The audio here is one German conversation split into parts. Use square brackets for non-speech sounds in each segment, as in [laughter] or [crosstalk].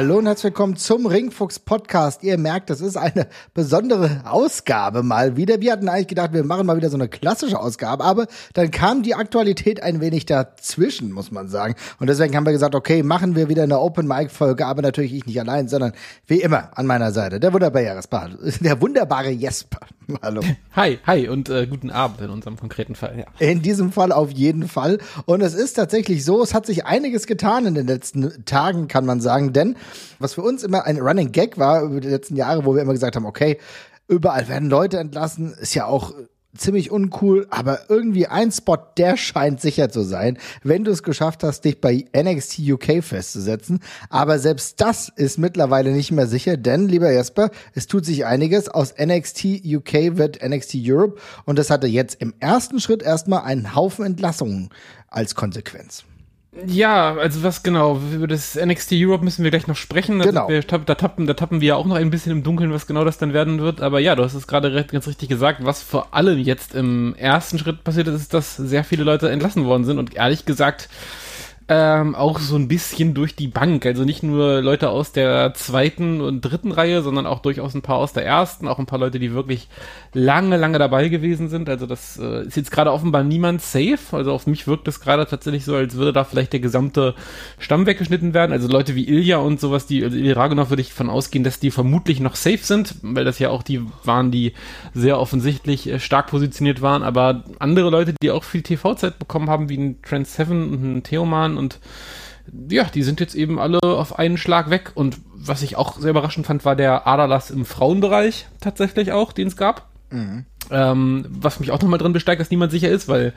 Hallo und herzlich willkommen zum Ringfuchs Podcast. Ihr merkt, das ist eine besondere Ausgabe mal wieder. Wir hatten eigentlich gedacht, wir machen mal wieder so eine klassische Ausgabe, aber dann kam die Aktualität ein wenig dazwischen, muss man sagen. Und deswegen haben wir gesagt, okay, machen wir wieder eine Open Mic Folge, aber natürlich ich nicht allein, sondern wie immer an meiner Seite der wunderbare Jesper, [laughs] der wunderbare Jesper. [laughs] Hallo. Hi, hi und äh, guten Abend in unserem konkreten Fall. Ja. In diesem Fall auf jeden Fall. Und es ist tatsächlich so, es hat sich einiges getan in den letzten Tagen, kann man sagen, denn was für uns immer ein Running Gag war über die letzten Jahre, wo wir immer gesagt haben, okay, überall werden Leute entlassen, ist ja auch ziemlich uncool, aber irgendwie ein Spot, der scheint sicher zu sein, wenn du es geschafft hast, dich bei NXT UK festzusetzen. Aber selbst das ist mittlerweile nicht mehr sicher, denn, lieber Jesper, es tut sich einiges. Aus NXT UK wird NXT Europe und das hatte jetzt im ersten Schritt erstmal einen Haufen Entlassungen als Konsequenz. Ja, also was genau, über das NXT Europe müssen wir gleich noch sprechen. Genau. Wir, da, tappen, da tappen wir ja auch noch ein bisschen im Dunkeln, was genau das dann werden wird. Aber ja, du hast es gerade ganz richtig gesagt. Was vor allem jetzt im ersten Schritt passiert ist, ist, dass sehr viele Leute entlassen worden sind. Und ehrlich gesagt, ähm, auch so ein bisschen durch die Bank. Also nicht nur Leute aus der zweiten und dritten Reihe, sondern auch durchaus ein paar aus der ersten, auch ein paar Leute, die wirklich lange, lange dabei gewesen sind. Also das äh, ist jetzt gerade offenbar niemand safe. Also auf mich wirkt es gerade tatsächlich so, als würde da vielleicht der gesamte Stamm weggeschnitten werden. Also Leute wie Ilya und sowas, die, also Ilya Ragunov würde ich von ausgehen, dass die vermutlich noch safe sind, weil das ja auch die waren, die sehr offensichtlich äh, stark positioniert waren. Aber andere Leute, die auch viel TV-Zeit bekommen haben, wie ein Trent Seven und ein Theoman und ja, die sind jetzt eben alle auf einen Schlag weg. Und was ich auch sehr überraschend fand, war der Aderlass im Frauenbereich tatsächlich auch, den es gab. Mhm. Ähm, was mich auch nochmal drin besteigt, dass niemand sicher ist, weil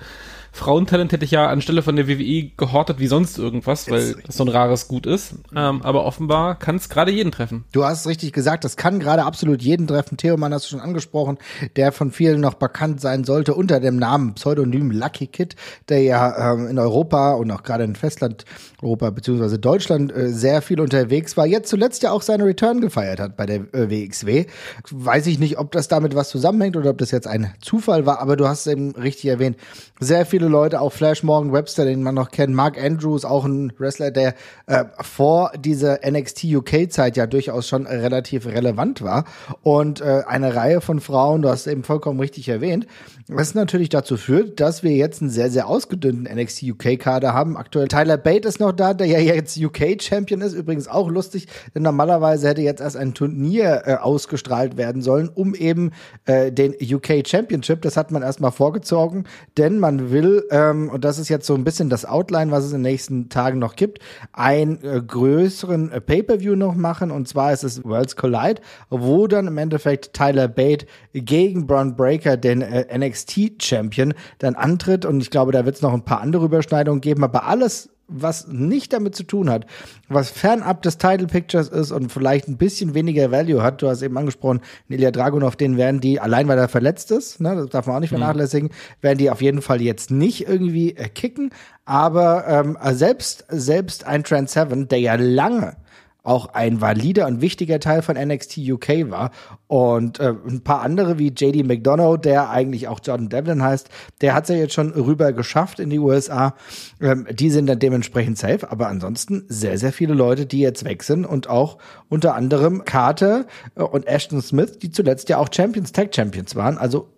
Frauentalent hätte ich ja anstelle von der WWE gehortet wie sonst irgendwas, weil das so ein rares Gut ist. Ähm, aber offenbar kann es gerade jeden treffen. Du hast es richtig gesagt, das kann gerade absolut jeden treffen. Theoman hast du schon angesprochen, der von vielen noch bekannt sein sollte unter dem Namen Pseudonym Lucky Kid, der ja ähm, in Europa und auch gerade in Festland Europa beziehungsweise Deutschland äh, sehr viel unterwegs war. Jetzt zuletzt ja auch seine Return gefeiert hat bei der äh, WXW. Weiß ich nicht, ob das damit was zusammenhängt oder ob das jetzt ein Zufall war, aber du hast es eben richtig erwähnt. Sehr viele Leute, auch Flash Morgan Webster, den man noch kennt, Mark Andrews, auch ein Wrestler, der äh, vor dieser NXT UK-Zeit ja durchaus schon relativ relevant war. Und äh, eine Reihe von Frauen, du hast eben vollkommen richtig erwähnt, was natürlich dazu führt, dass wir jetzt einen sehr, sehr ausgedünnten NXT UK-Kader haben. Aktuell Tyler Bate ist noch da, der ja jetzt UK-Champion ist. Übrigens auch lustig, denn normalerweise hätte jetzt erst ein Turnier äh, ausgestrahlt werden sollen, um eben äh, den UK Championship, das hat man erstmal vorgezogen, denn man will, ähm, und das ist jetzt so ein bisschen das Outline, was es in den nächsten Tagen noch gibt, einen äh, größeren äh, Pay-Per-View noch machen, und zwar ist es Worlds Collide, wo dann im Endeffekt Tyler Bate gegen Braun Breaker, den äh, NXT NXT-Champion, dann antritt. Und ich glaube, da wird es noch ein paar andere Überschneidungen geben. Aber alles, was nicht damit zu tun hat, was fernab des Title Pictures ist und vielleicht ein bisschen weniger Value hat, du hast eben angesprochen, Ilya Dragunov, den werden die, allein weil er verletzt ist, ne, das darf man auch nicht mhm. vernachlässigen, mhm. werden die auf jeden Fall jetzt nicht irgendwie äh, kicken, aber ähm, selbst, selbst ein Trent Seven, der ja lange auch ein valider und wichtiger Teil von NXT UK war. Und äh, ein paar andere wie JD McDonough, der eigentlich auch Jordan Devlin heißt, der hat es ja jetzt schon rüber geschafft in die USA. Ähm, die sind dann dementsprechend safe. Aber ansonsten sehr, sehr viele Leute, die jetzt weg sind und auch unter anderem Carter äh, und Ashton Smith, die zuletzt ja auch Champions, Tag Champions waren. Also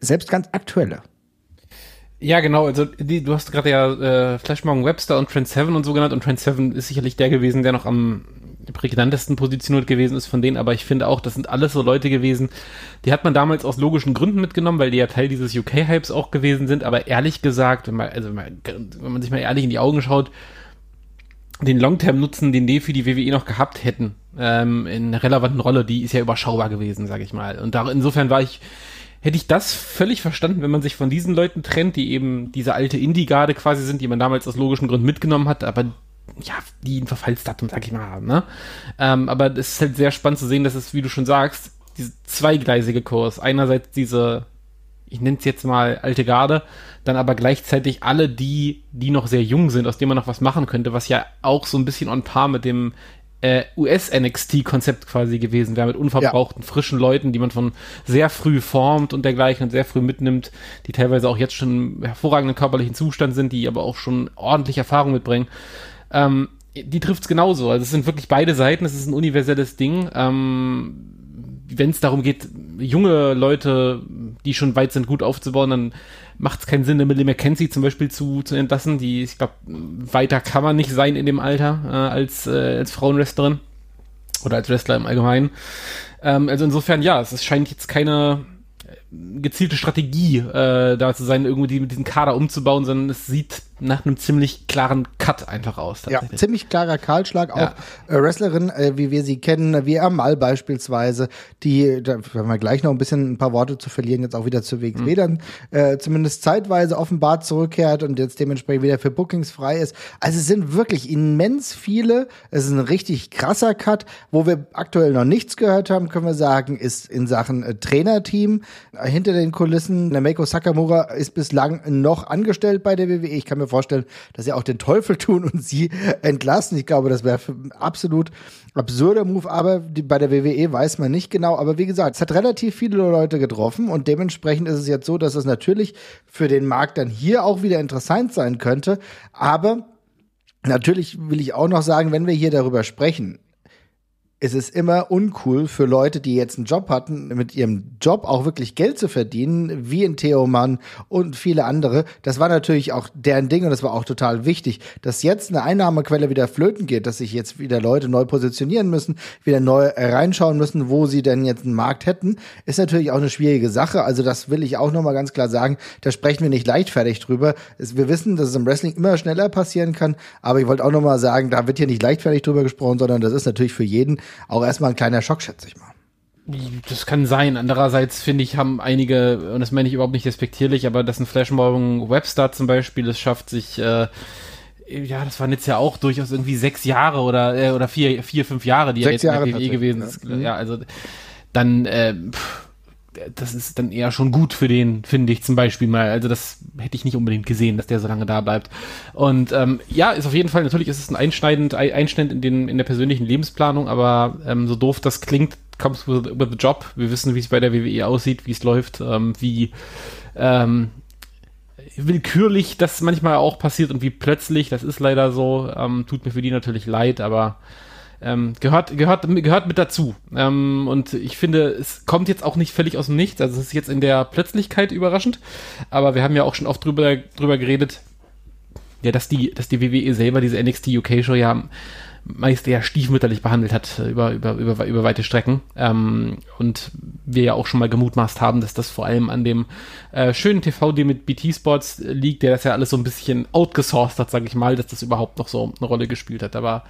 selbst ganz aktuelle. Ja, genau. Also die, du hast gerade ja äh, Flash Morgan Webster und Trent Seven und so genannt und Trent Seven ist sicherlich der gewesen, der noch am prägnantesten positioniert gewesen ist von denen, aber ich finde auch, das sind alles so Leute gewesen, die hat man damals aus logischen Gründen mitgenommen, weil die ja Teil dieses UK-Hypes auch gewesen sind, aber ehrlich gesagt, wenn man, also wenn man, wenn man sich mal ehrlich in die Augen schaut, den Longterm-Nutzen, den die für die WWE noch gehabt hätten, ähm, in einer relevanten Rolle, die ist ja überschaubar gewesen, sag ich mal. Und da, insofern war ich, hätte ich das völlig verstanden, wenn man sich von diesen Leuten trennt, die eben diese alte Indie-Garde quasi sind, die man damals aus logischen Gründen mitgenommen hat, aber ja, die ein Verfallsdatum, sag ich mal, haben, ne? Ähm, aber es ist halt sehr spannend zu sehen, dass es, wie du schon sagst, diese zweigleisige Kurs, einerseits diese, ich nenne es jetzt mal alte Garde, dann aber gleichzeitig alle die, die noch sehr jung sind, aus denen man noch was machen könnte, was ja auch so ein bisschen on par mit dem äh, US-NXT-Konzept quasi gewesen wäre, mit unverbrauchten, ja. frischen Leuten, die man von sehr früh formt und dergleichen und sehr früh mitnimmt, die teilweise auch jetzt schon im hervorragenden körperlichen Zustand sind, die aber auch schon ordentlich Erfahrung mitbringen. Ähm, die trifft's genauso. Also es sind wirklich beide Seiten, es ist ein universelles Ding. Ähm, wenn es darum geht, junge Leute, die schon weit sind, gut aufzubauen, dann macht es keinen Sinn, eine Millie McKenzie zum Beispiel zu, zu entlassen. Die, ich glaube, weiter kann man nicht sein in dem Alter äh, als, äh, als Frauenwrestlerin oder als Wrestler im Allgemeinen. Ähm, also insofern, ja, es scheint jetzt keine gezielte Strategie äh, da zu sein, irgendwie mit diesem Kader umzubauen, sondern es sieht nach einem ziemlich klaren Cut einfach aus. Ja, ziemlich klarer Kahlschlag. Auch ja. äh, Wrestlerin, äh, wie wir sie kennen, wie Amal beispielsweise, die, da werden wir gleich noch ein bisschen ein paar Worte zu verlieren, jetzt auch wieder zu WXW mhm. dann äh, zumindest zeitweise offenbar zurückkehrt und jetzt dementsprechend wieder für Bookings frei ist. Also es sind wirklich immens viele. Es ist ein richtig krasser Cut. Wo wir aktuell noch nichts gehört haben, können wir sagen, ist in Sachen äh, Trainerteam äh, hinter den Kulissen. Nameko Sakamura ist bislang noch angestellt bei der WWE. Ich kann mir vorstellen, dass sie auch den Teufel tun und sie entlassen. Ich glaube, das wäre absolut absurder Move, aber die, bei der WWE weiß man nicht genau. Aber wie gesagt, es hat relativ viele Leute getroffen und dementsprechend ist es jetzt so, dass es natürlich für den Markt dann hier auch wieder interessant sein könnte. Aber Natürlich will ich auch noch sagen, wenn wir hier darüber sprechen, es ist immer uncool für Leute, die jetzt einen Job hatten, mit ihrem Job auch wirklich Geld zu verdienen, wie in Theo Mann und viele andere. Das war natürlich auch deren Ding und das war auch total wichtig, dass jetzt eine Einnahmequelle wieder flöten geht, dass sich jetzt wieder Leute neu positionieren müssen, wieder neu reinschauen müssen, wo sie denn jetzt einen Markt hätten, ist natürlich auch eine schwierige Sache. Also das will ich auch nochmal ganz klar sagen. Da sprechen wir nicht leichtfertig drüber. Wir wissen, dass es im Wrestling immer schneller passieren kann, aber ich wollte auch nochmal sagen, da wird hier nicht leichtfertig drüber gesprochen, sondern das ist natürlich für jeden auch erstmal ein kleiner Schock, schätze ich mal. Das kann sein. Andererseits finde ich, haben einige, und das meine ich überhaupt nicht respektierlich, aber dass ein Flashmobbing Webstar zum Beispiel es schafft, sich, äh, ja, das waren jetzt ja auch durchaus irgendwie sechs Jahre oder, äh, oder vier, vier, fünf Jahre, die sechs er jetzt in der WWE gewesen ist. Ja. ja, also dann, äh, pff, das ist dann eher schon gut für den, finde ich zum Beispiel mal. Also das hätte ich nicht unbedingt gesehen, dass der so lange da bleibt. Und ähm, ja, ist auf jeden Fall, natürlich ist es ein einschneidend, Einschnitt in, den, in der persönlichen Lebensplanung, aber ähm, so doof das klingt, comes with, with the job. Wir wissen, wie es bei der WWE aussieht, wie es läuft, ähm, wie ähm, willkürlich das manchmal auch passiert und wie plötzlich, das ist leider so, ähm, tut mir für die natürlich leid, aber ähm, gehört, gehört, gehört mit dazu. Ähm, und ich finde, es kommt jetzt auch nicht völlig aus dem Nichts. Also es ist jetzt in der Plötzlichkeit überraschend. Aber wir haben ja auch schon oft drüber, drüber geredet, ja, dass die, dass die WWE selber diese NXT UK Show ja meist eher stiefmütterlich behandelt hat äh, über, über, über, über weite Strecken. Ähm, und wir ja auch schon mal gemutmaßt haben, dass das vor allem an dem äh, schönen TV-Deal mit BT Sports liegt, der das ja alles so ein bisschen outgesourced hat, sage ich mal, dass das überhaupt noch so eine Rolle gespielt hat. Aber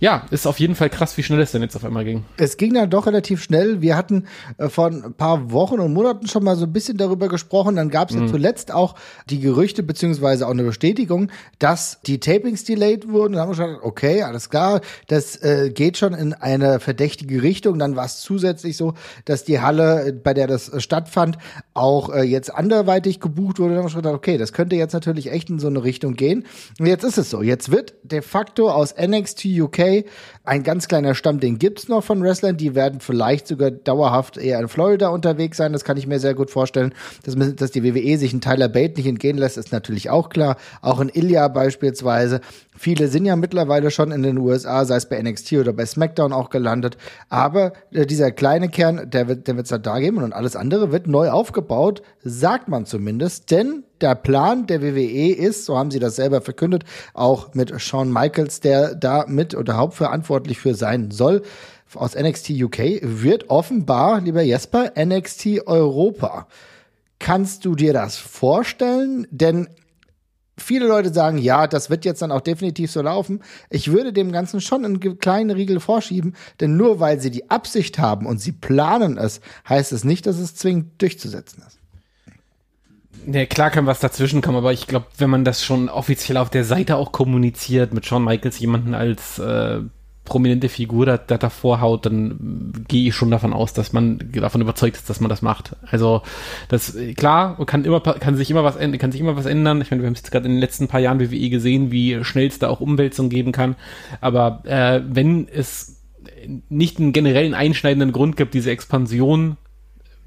ja, ist auf jeden Fall krass, wie schnell es denn jetzt auf einmal ging. Es ging dann doch relativ schnell. Wir hatten äh, vor ein paar Wochen und Monaten schon mal so ein bisschen darüber gesprochen. Dann gab es mhm. ja zuletzt auch die Gerüchte beziehungsweise auch eine Bestätigung, dass die Tapings delayed wurden. Dann haben wir schon okay, alles klar, das äh, geht schon in eine verdächtige Richtung. Dann war es zusätzlich so, dass die Halle, bei der das äh, stattfand, auch äh, jetzt anderweitig gebucht wurde. Dann haben wir schon gedacht, okay, das könnte jetzt natürlich echt in so eine Richtung gehen. Und jetzt ist es so. Jetzt wird de facto aus NXT UK ein ganz kleiner Stamm, den gibt's noch von Wrestlern, die werden vielleicht sogar dauerhaft eher in Florida unterwegs sein, das kann ich mir sehr gut vorstellen. Dass, dass die WWE sich einen Tyler Bate nicht entgehen lässt, ist natürlich auch klar. Auch in Ilya beispielsweise. Viele sind ja mittlerweile schon in den USA, sei es bei NXT oder bei SmackDown auch gelandet. Aber äh, dieser kleine Kern, der wird halt da geben und alles andere wird neu aufgebaut, sagt man zumindest. Denn der Plan der WWE ist, so haben sie das selber verkündet, auch mit Shawn Michaels, der da mit oder hauptverantwortlich für sein soll, aus NXT UK, wird offenbar, lieber Jesper, NXT Europa. Kannst du dir das vorstellen? Denn viele Leute sagen, ja, das wird jetzt dann auch definitiv so laufen. Ich würde dem Ganzen schon einen kleinen Riegel vorschieben, denn nur weil sie die Absicht haben und sie planen es, heißt es nicht, dass es zwingend durchzusetzen ist. Ja, klar kann was dazwischen kommen, aber ich glaube, wenn man das schon offiziell auf der Seite auch kommuniziert, mit Shawn Michaels jemanden als äh, prominente Figur da, da davor haut, dann gehe ich schon davon aus, dass man davon überzeugt ist, dass man das macht. Also das klar, kann immer kann sich immer was kann sich immer was ändern. Ich meine, wir haben es gerade in den letzten paar Jahren WWE gesehen, wie schnell es da auch Umwälzungen geben kann. Aber äh, wenn es nicht einen generellen einschneidenden Grund gibt, diese Expansion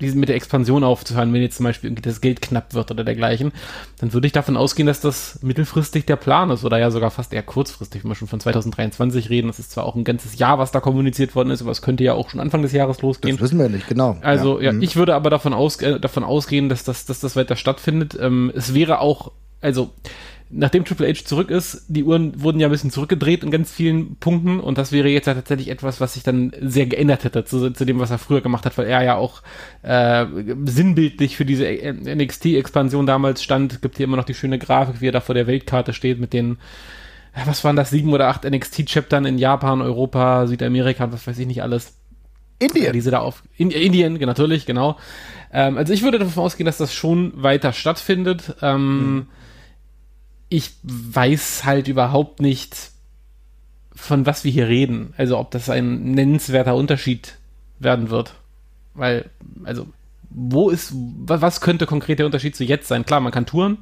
diesen mit der Expansion aufzuhören, wenn jetzt zum Beispiel irgendwie das Geld knapp wird oder dergleichen, dann würde ich davon ausgehen, dass das mittelfristig der Plan ist oder ja sogar fast eher kurzfristig, wenn wir schon von 2023 reden. Das ist zwar auch ein ganzes Jahr, was da kommuniziert worden ist, aber es könnte ja auch schon Anfang des Jahres losgehen. Das wissen wir nicht, genau. Also ja, ja mhm. ich würde aber davon, aus, äh, davon ausgehen, dass das, dass das weiter stattfindet. Ähm, es wäre auch, also nachdem Triple H zurück ist, die Uhren wurden ja ein bisschen zurückgedreht in ganz vielen Punkten und das wäre jetzt ja tatsächlich etwas, was sich dann sehr geändert hätte zu, zu dem, was er früher gemacht hat, weil er ja auch äh, sinnbildlich für diese NXT-Expansion damals stand. Gibt hier immer noch die schöne Grafik, wie er da vor der Weltkarte steht mit den was waren das, sieben oder acht NXT-Chaptern in Japan, Europa, Südamerika, was weiß ich nicht alles. Indien. Diese da auf in, Indien, natürlich, genau. Ähm, also ich würde davon ausgehen, dass das schon weiter stattfindet. Ähm, hm ich weiß halt überhaupt nicht, von was wir hier reden. Also ob das ein nennenswerter Unterschied werden wird. Weil, also, wo ist, was könnte konkret der Unterschied zu jetzt sein? Klar, man kann touren,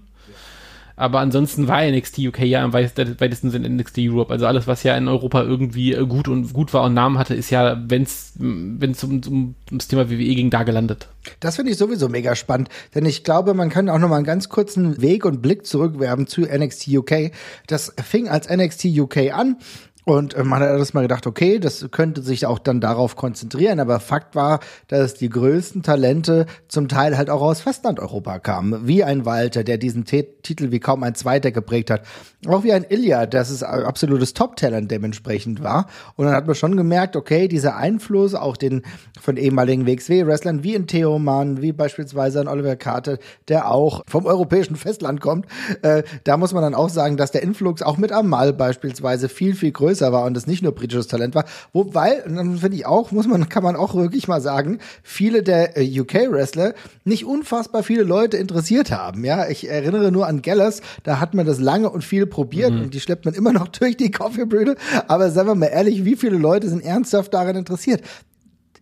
aber ansonsten war NXT UK ja am weitesten Sinne NXT Europe. Also alles, was ja in Europa irgendwie äh, gut und gut war und Namen hatte, ist ja, wenn es um, ums Thema WWE ging, da gelandet. Das finde ich sowieso mega spannend, denn ich glaube, man kann auch noch mal einen ganz kurzen Weg und Blick zurückwerfen zu NXT UK. Das fing als NXT UK an und äh, man hat alles mal gedacht, okay, das könnte sich auch dann darauf konzentrieren, aber Fakt war, dass die größten Talente zum Teil halt auch aus Festlandeuropa kamen, wie ein Walter, der diesen T Titel wie kaum ein zweiter geprägt hat, auch wie ein Ilya, das ist absolutes Top-Talent dementsprechend war. Und dann hat man schon gemerkt, okay, dieser Einfluss, auch den von ehemaligen WXW-Wrestlern wie in Theo Mann, wie beispielsweise ein Oliver Carter, der auch vom europäischen Festland kommt, äh, da muss man dann auch sagen, dass der Influx auch mit Amal beispielsweise viel, viel größer größer war und es nicht nur britisches Talent war. Wobei, dann finde ich auch, muss man, kann man auch wirklich mal sagen, viele der äh, UK-Wrestler nicht unfassbar viele Leute interessiert haben. Ja, ich erinnere nur an Gallus, da hat man das lange und viel probiert mhm. und die schleppt man immer noch [laughs] durch die Coffee-Brüde. Aber sagen wir mal ehrlich, wie viele Leute sind ernsthaft daran interessiert?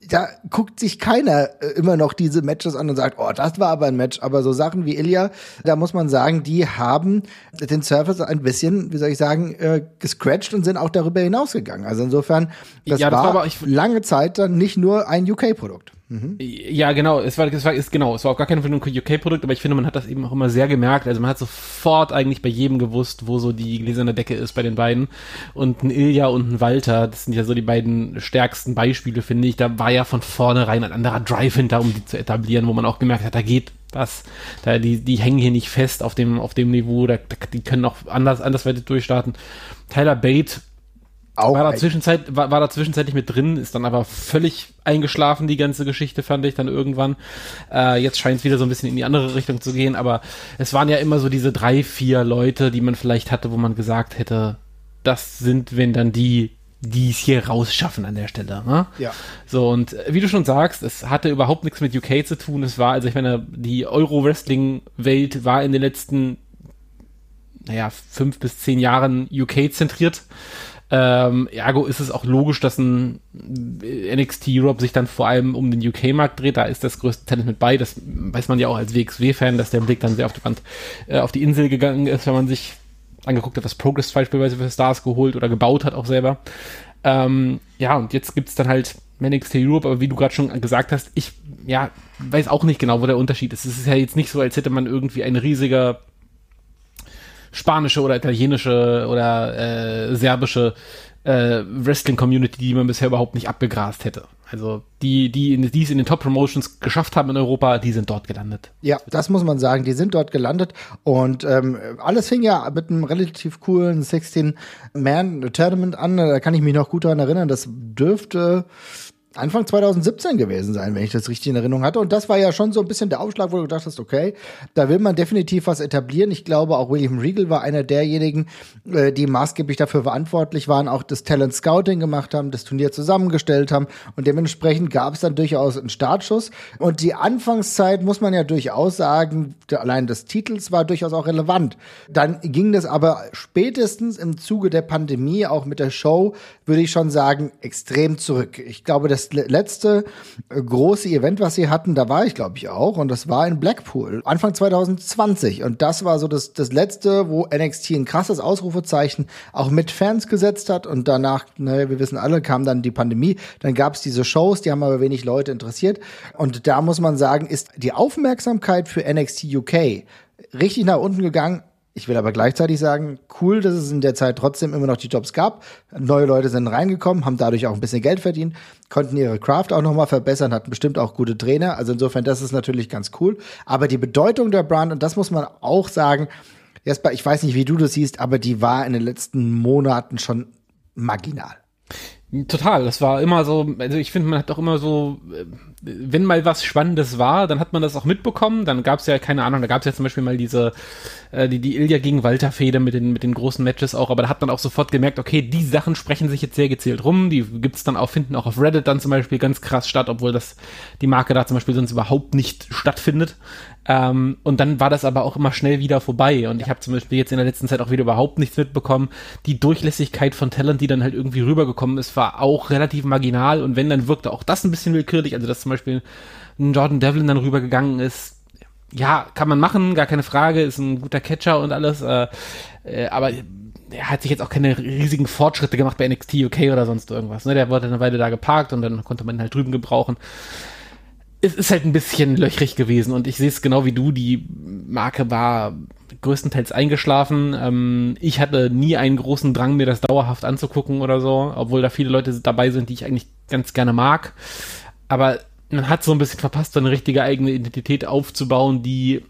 Da guckt sich keiner äh, immer noch diese Matches an und sagt, oh, das war aber ein Match. Aber so Sachen wie Ilya, da muss man sagen, die haben den Surface ein bisschen, wie soll ich sagen, äh, gescratcht und sind auch darüber hinausgegangen. Also insofern, das, ja, das war, war lange Zeit dann nicht nur ein UK-Produkt. Ja, genau, es war, es war, ist, genau, es war auch gar kein UK-Produkt, aber ich finde, man hat das eben auch immer sehr gemerkt. Also man hat sofort eigentlich bei jedem gewusst, wo so die gläserne Decke ist bei den beiden. Und ein Ilja und ein Walter, das sind ja so die beiden stärksten Beispiele, finde ich. Da war ja von vornherein ein anderer Drive hinter, um die zu etablieren, wo man auch gemerkt hat, da geht was. Da, die, die hängen hier nicht fest auf dem, auf dem Niveau, da, die können auch anders, andersweitig durchstarten. Tyler Bate auch war da, zwischenzeit, war, war da zwischenzeitlich mit drin, ist dann aber völlig eingeschlafen, die ganze Geschichte, fand ich dann irgendwann. Äh, jetzt scheint es wieder so ein bisschen in die andere Richtung zu gehen, aber es waren ja immer so diese drei, vier Leute, die man vielleicht hatte, wo man gesagt hätte, das sind, wenn dann die, die es hier rausschaffen an der Stelle. Ne? Ja. So, und wie du schon sagst, es hatte überhaupt nichts mit UK zu tun. Es war, also ich meine, die Euro-Wrestling-Welt war in den letzten, naja, fünf bis zehn Jahren UK zentriert. Ähm, ergo ist es auch logisch, dass ein NXT Europe sich dann vor allem um den UK-Markt dreht. Da ist das größte Talent mit bei. Das weiß man ja auch als WXW-Fan, dass der Blick dann sehr auf die, Band, äh, auf die Insel gegangen ist, wenn man sich angeguckt hat, was Progress beispielsweise für Stars geholt oder gebaut hat auch selber. Ähm, ja, und jetzt gibt's dann halt NXT Europe, aber wie du gerade schon gesagt hast, ich ja, weiß auch nicht genau, wo der Unterschied ist. Es ist ja jetzt nicht so, als hätte man irgendwie ein riesiger spanische oder italienische oder äh, serbische äh, Wrestling-Community, die man bisher überhaupt nicht abgegrast hätte. Also die, die, in, die es in den Top-Promotions geschafft haben in Europa, die sind dort gelandet. Ja, das muss man sagen. Die sind dort gelandet und ähm, alles fing ja mit einem relativ coolen 16-Man-Tournament an. Da kann ich mich noch gut daran erinnern. Das dürfte Anfang 2017 gewesen sein, wenn ich das richtig in Erinnerung hatte. Und das war ja schon so ein bisschen der Aufschlag, wo du gedacht hast, okay, da will man definitiv was etablieren. Ich glaube, auch William Regal war einer derjenigen, äh, die maßgeblich dafür verantwortlich waren, auch das Talent Scouting gemacht haben, das Turnier zusammengestellt haben. Und dementsprechend gab es dann durchaus einen Startschuss. Und die Anfangszeit, muss man ja durchaus sagen, allein des Titels war durchaus auch relevant. Dann ging das aber spätestens im Zuge der Pandemie, auch mit der Show, würde ich schon sagen, extrem zurück. Ich glaube, das das letzte äh, große Event, was sie hatten, da war ich, glaube ich, auch. Und das war in Blackpool, Anfang 2020. Und das war so das, das letzte, wo NXT ein krasses Ausrufezeichen auch mit Fans gesetzt hat. Und danach, ne, wir wissen alle, kam dann die Pandemie. Dann gab es diese Shows, die haben aber wenig Leute interessiert. Und da muss man sagen, ist die Aufmerksamkeit für NXT UK richtig nach unten gegangen ich will aber gleichzeitig sagen, cool, dass es in der Zeit trotzdem immer noch die Jobs gab. Neue Leute sind reingekommen, haben dadurch auch ein bisschen Geld verdient, konnten ihre Craft auch nochmal verbessern, hatten bestimmt auch gute Trainer. Also insofern, das ist natürlich ganz cool. Aber die Bedeutung der Brand, und das muss man auch sagen, Jesper, ich weiß nicht, wie du das siehst, aber die war in den letzten Monaten schon marginal. Total, das war immer so, also ich finde, man hat doch immer so, äh, wenn mal was Spannendes war, dann hat man das auch mitbekommen. Dann gab es ja, keine Ahnung, da gab es ja zum Beispiel mal diese, äh, die, die Ilja gegen Walter-Fehde mit den, mit den großen Matches auch, aber da hat man auch sofort gemerkt, okay, die Sachen sprechen sich jetzt sehr gezielt rum. Die gibt's dann auch, finden auch auf Reddit dann zum Beispiel ganz krass statt, obwohl das die Marke da zum Beispiel sonst überhaupt nicht stattfindet. Ähm, und dann war das aber auch immer schnell wieder vorbei. Und ich habe zum Beispiel jetzt in der letzten Zeit auch wieder überhaupt nichts mitbekommen. Die Durchlässigkeit von Talent, die dann halt irgendwie rübergekommen ist, war auch relativ marginal. Und wenn, dann wirkte auch das ein bisschen willkürlich. Also, dass zum Beispiel ein Jordan Devlin dann rübergegangen ist, ja, kann man machen, gar keine Frage, ist ein guter Catcher und alles. Äh, äh, aber er hat sich jetzt auch keine riesigen Fortschritte gemacht bei NXT UK oder sonst irgendwas. Ne? Der wurde eine Weile da geparkt und dann konnte man ihn halt drüben gebrauchen es ist halt ein bisschen löchrig gewesen und ich sehe es genau wie du. Die Marke war größtenteils eingeschlafen. Ähm, ich hatte nie einen großen Drang, mir das dauerhaft anzugucken oder so, obwohl da viele Leute dabei sind, die ich eigentlich ganz gerne mag. Aber man hat so ein bisschen verpasst, so eine richtige eigene Identität aufzubauen, die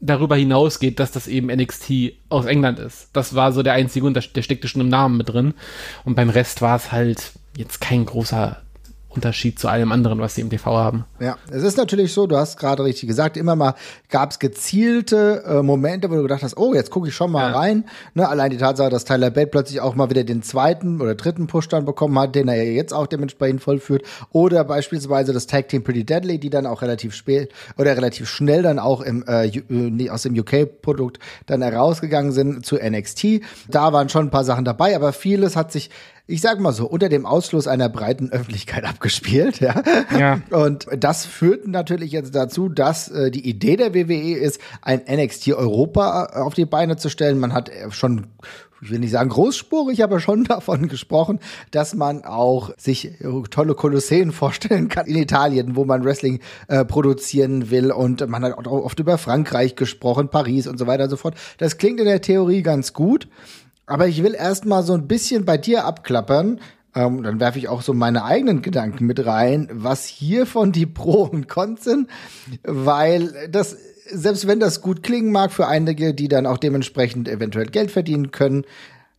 darüber hinausgeht, dass das eben NXT aus England ist. Das war so der einzige Unterschied, der steckte schon im Namen mit drin. Und beim Rest war es halt jetzt kein großer Unterschied zu allem anderen, was sie im TV haben. Ja, es ist natürlich so, du hast gerade richtig gesagt, immer mal gab es gezielte äh, Momente, wo du gedacht hast, oh, jetzt gucke ich schon mal ja. rein. Ne, allein die Tatsache, dass Tyler Bate plötzlich auch mal wieder den zweiten oder dritten Push dann bekommen hat, den er ja jetzt auch dementsprechend vollführt. Oder beispielsweise das Tag Team Pretty Deadly, die dann auch relativ spät oder relativ schnell dann auch im, äh, äh aus dem UK-Produkt dann herausgegangen sind zu NXT. Da waren schon ein paar Sachen dabei, aber vieles hat sich ich sag mal so, unter dem Ausschluss einer breiten Öffentlichkeit [laughs] abgespielt, ja. ja. Und das führt natürlich jetzt dazu, dass äh, die Idee der WWE ist, ein NXT Europa äh, auf die Beine zu stellen. Man hat äh, schon ich will nicht sagen großspurig, aber schon [laughs] davon gesprochen, dass man auch sich äh, tolle Kolosseen [laughs] vorstellen kann in Italien, wo man Wrestling äh, produzieren will. Und man hat auch oft über Frankreich gesprochen, Paris und so weiter und so fort. Das klingt in der Theorie ganz gut. Aber ich will erst mal so ein bisschen bei dir abklappern. Ähm, dann werfe ich auch so meine eigenen Gedanken mit rein, was hiervon die Pro und Cons sind, weil das selbst wenn das gut klingen mag für einige, die dann auch dementsprechend eventuell Geld verdienen können,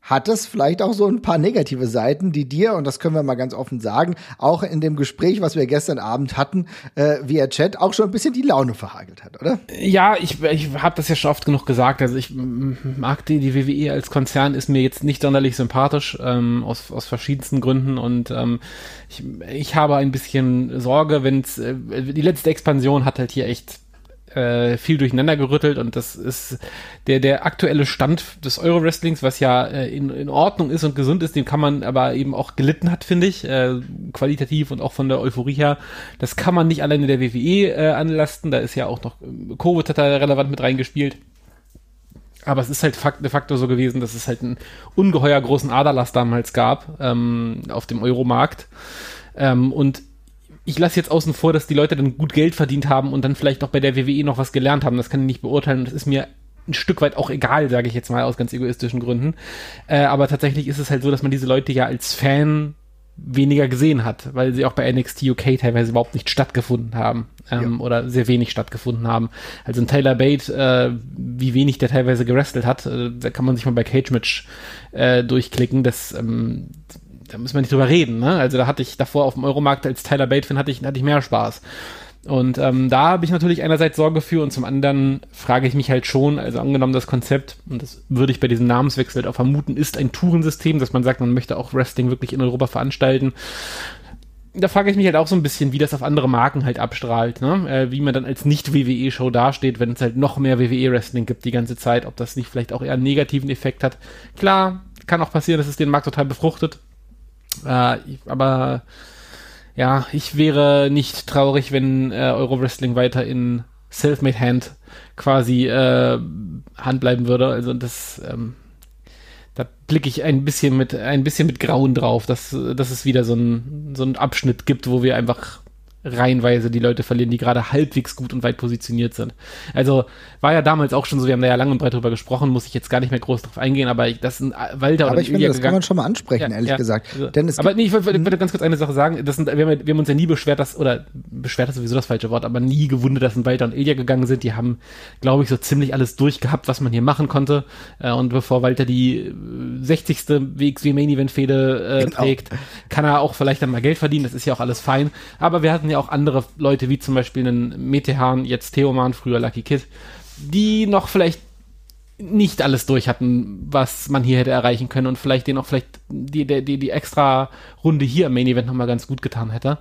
hat es vielleicht auch so ein paar negative Seiten, die dir, und das können wir mal ganz offen sagen, auch in dem Gespräch, was wir gestern Abend hatten, äh, via Chat, auch schon ein bisschen die Laune verhagelt hat, oder? Ja, ich, ich habe das ja schon oft genug gesagt. Also ich mag die, die WWE als Konzern ist mir jetzt nicht sonderlich sympathisch, ähm, aus, aus verschiedensten Gründen. Und ähm, ich, ich habe ein bisschen Sorge, wenn äh, die letzte Expansion hat halt hier echt äh, viel durcheinander gerüttelt und das ist der, der aktuelle Stand des Euro-Wrestlings, was ja äh, in, in Ordnung ist und gesund ist, den kann man aber eben auch gelitten hat, finde ich, äh, qualitativ und auch von der Euphorie her. Das kann man nicht alleine der WWE äh, anlasten, da ist ja auch noch äh, Covid hat da relevant mit reingespielt. Aber es ist halt de facto so gewesen, dass es halt einen ungeheuer großen Aderlass damals gab ähm, auf dem Euromarkt. Ähm, und ich lasse jetzt außen vor, dass die Leute dann gut Geld verdient haben und dann vielleicht auch bei der WWE noch was gelernt haben. Das kann ich nicht beurteilen. Das ist mir ein Stück weit auch egal, sage ich jetzt mal aus ganz egoistischen Gründen. Äh, aber tatsächlich ist es halt so, dass man diese Leute ja als Fan weniger gesehen hat, weil sie auch bei NXT UK teilweise überhaupt nicht stattgefunden haben ähm, ja. oder sehr wenig stattgefunden haben. Also ein Taylor Bate, äh, wie wenig der teilweise gerestelt hat, äh, da kann man sich mal bei Cage Match äh, durchklicken. Das ähm, da müssen wir nicht drüber reden, ne? Also da hatte ich davor auf dem Euromarkt als Tyler Bate-Fan hatte ich, hatte ich mehr Spaß. Und ähm, da habe ich natürlich einerseits Sorge für und zum anderen frage ich mich halt schon, also angenommen das Konzept, und das würde ich bei diesem Namenswechsel halt auch vermuten, ist ein Tourensystem, dass man sagt, man möchte auch Wrestling wirklich in Europa veranstalten. Da frage ich mich halt auch so ein bisschen, wie das auf andere Marken halt abstrahlt, ne? Äh, wie man dann als Nicht-WWE-Show dasteht, wenn es halt noch mehr WWE-Wrestling gibt die ganze Zeit, ob das nicht vielleicht auch eher einen negativen Effekt hat. Klar, kann auch passieren, dass es den Markt total befruchtet, äh, aber ja, ich wäre nicht traurig, wenn äh, Euro Wrestling weiter in Selfmade Hand quasi äh, Hand bleiben würde. Also das, ähm, da blicke ich ein bisschen mit ein bisschen mit Grauen drauf, dass, dass es wieder so ein so ein Abschnitt gibt, wo wir einfach reihenweise die Leute verlieren, die gerade halbwegs gut und weit positioniert sind. Also war ja damals auch schon so, wir haben da ja lange und breit drüber gesprochen, muss ich jetzt gar nicht mehr groß drauf eingehen, aber das sind Walter aber oder ich finde, das kann man schon mal ansprechen, ja, ehrlich ja. gesagt. Also, Denn es aber nee, ich wollte, mhm. wollte ganz kurz eine Sache sagen, das sind, wir, haben, wir haben uns ja nie beschwert, dass, oder beschwert ist sowieso das falsche Wort, aber nie gewundert, dass ein Walter und Ilja gegangen sind. Die haben, glaube ich, so ziemlich alles durchgehabt, was man hier machen konnte. Äh, und bevor Walter die 60. WXW Main Event Fehde äh, genau. trägt, kann er auch vielleicht dann mal Geld verdienen. Das ist ja auch alles fein. Aber wir hatten ja auch andere Leute, wie zum Beispiel einen Metehan, jetzt Theoman, früher Lucky Kid, die noch vielleicht nicht alles durch hatten, was man hier hätte erreichen können und vielleicht den auch vielleicht die, die, die extra Runde hier im Main Event nochmal ganz gut getan hätte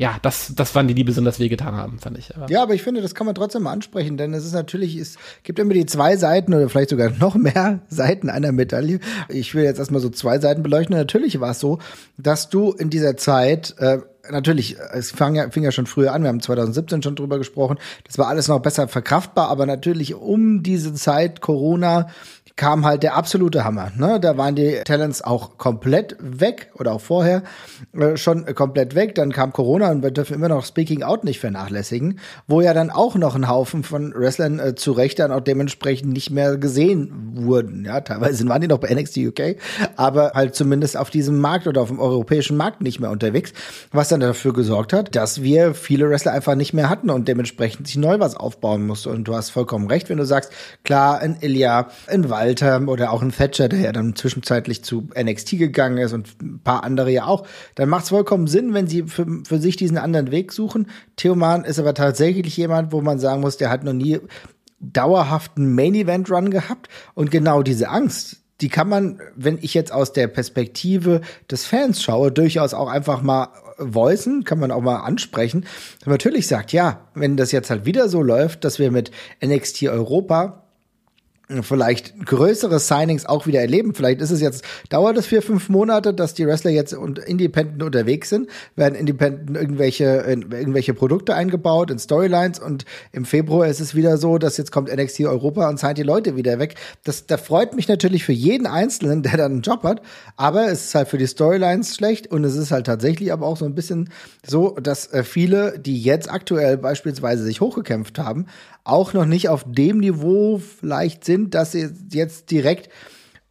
ja, das, das waren die, die besonders wehgetan haben, fand ich. Aber ja, aber ich finde, das kann man trotzdem mal ansprechen, denn es ist natürlich, es gibt immer die zwei Seiten oder vielleicht sogar [laughs] noch mehr Seiten einer Medaille. Ich will jetzt erstmal so zwei Seiten beleuchten. natürlich war es so, dass du in dieser Zeit äh, natürlich, es fang ja, fing ja schon früher an, wir haben 2017 schon drüber gesprochen, das war alles noch besser verkraftbar, aber natürlich um diese Zeit Corona kam halt der absolute Hammer. Ne? Da waren die Talents auch komplett weg oder auch vorher äh, schon komplett weg. Dann kam Corona und wir dürfen immer noch Speaking Out nicht vernachlässigen, wo ja dann auch noch ein Haufen von Wrestlern äh, zu Recht dann auch dementsprechend nicht mehr gesehen wurden. Ja, teilweise waren die noch bei NXT UK, aber halt zumindest auf diesem Markt oder auf dem europäischen Markt nicht mehr unterwegs, was dann dafür gesorgt hat, dass wir viele Wrestler einfach nicht mehr hatten und dementsprechend sich neu was aufbauen musste. Und du hast vollkommen recht, wenn du sagst, klar, in Ilya, in Walter oder auch in Thatcher, der ja dann zwischenzeitlich zu NXT gegangen ist und ein paar andere ja auch, dann macht es vollkommen Sinn, wenn sie für, für sich diesen anderen Weg suchen. Theoman ist aber tatsächlich jemand, wo man sagen muss, der hat noch nie dauerhaften Main-Event-Run gehabt und genau diese Angst, die kann man, wenn ich jetzt aus der Perspektive des Fans schaue, durchaus auch einfach mal voicen, kann man auch mal ansprechen. Natürlich sagt, ja, wenn das jetzt halt wieder so läuft, dass wir mit NXT Europa vielleicht größere Signings auch wieder erleben. Vielleicht ist es jetzt, dauert es vier, fünf Monate, dass die Wrestler jetzt und Independent unterwegs sind, werden Independent irgendwelche, irgendwelche Produkte eingebaut in Storylines und im Februar ist es wieder so, dass jetzt kommt NXT Europa und zahlt die Leute wieder weg. Das, das freut mich natürlich für jeden Einzelnen, [laughs] der dann einen Job hat, aber es ist halt für die Storylines schlecht und es ist halt tatsächlich aber auch so ein bisschen so, dass äh, viele, die jetzt aktuell beispielsweise sich hochgekämpft haben, auch noch nicht auf dem Niveau vielleicht sind, dass sie jetzt direkt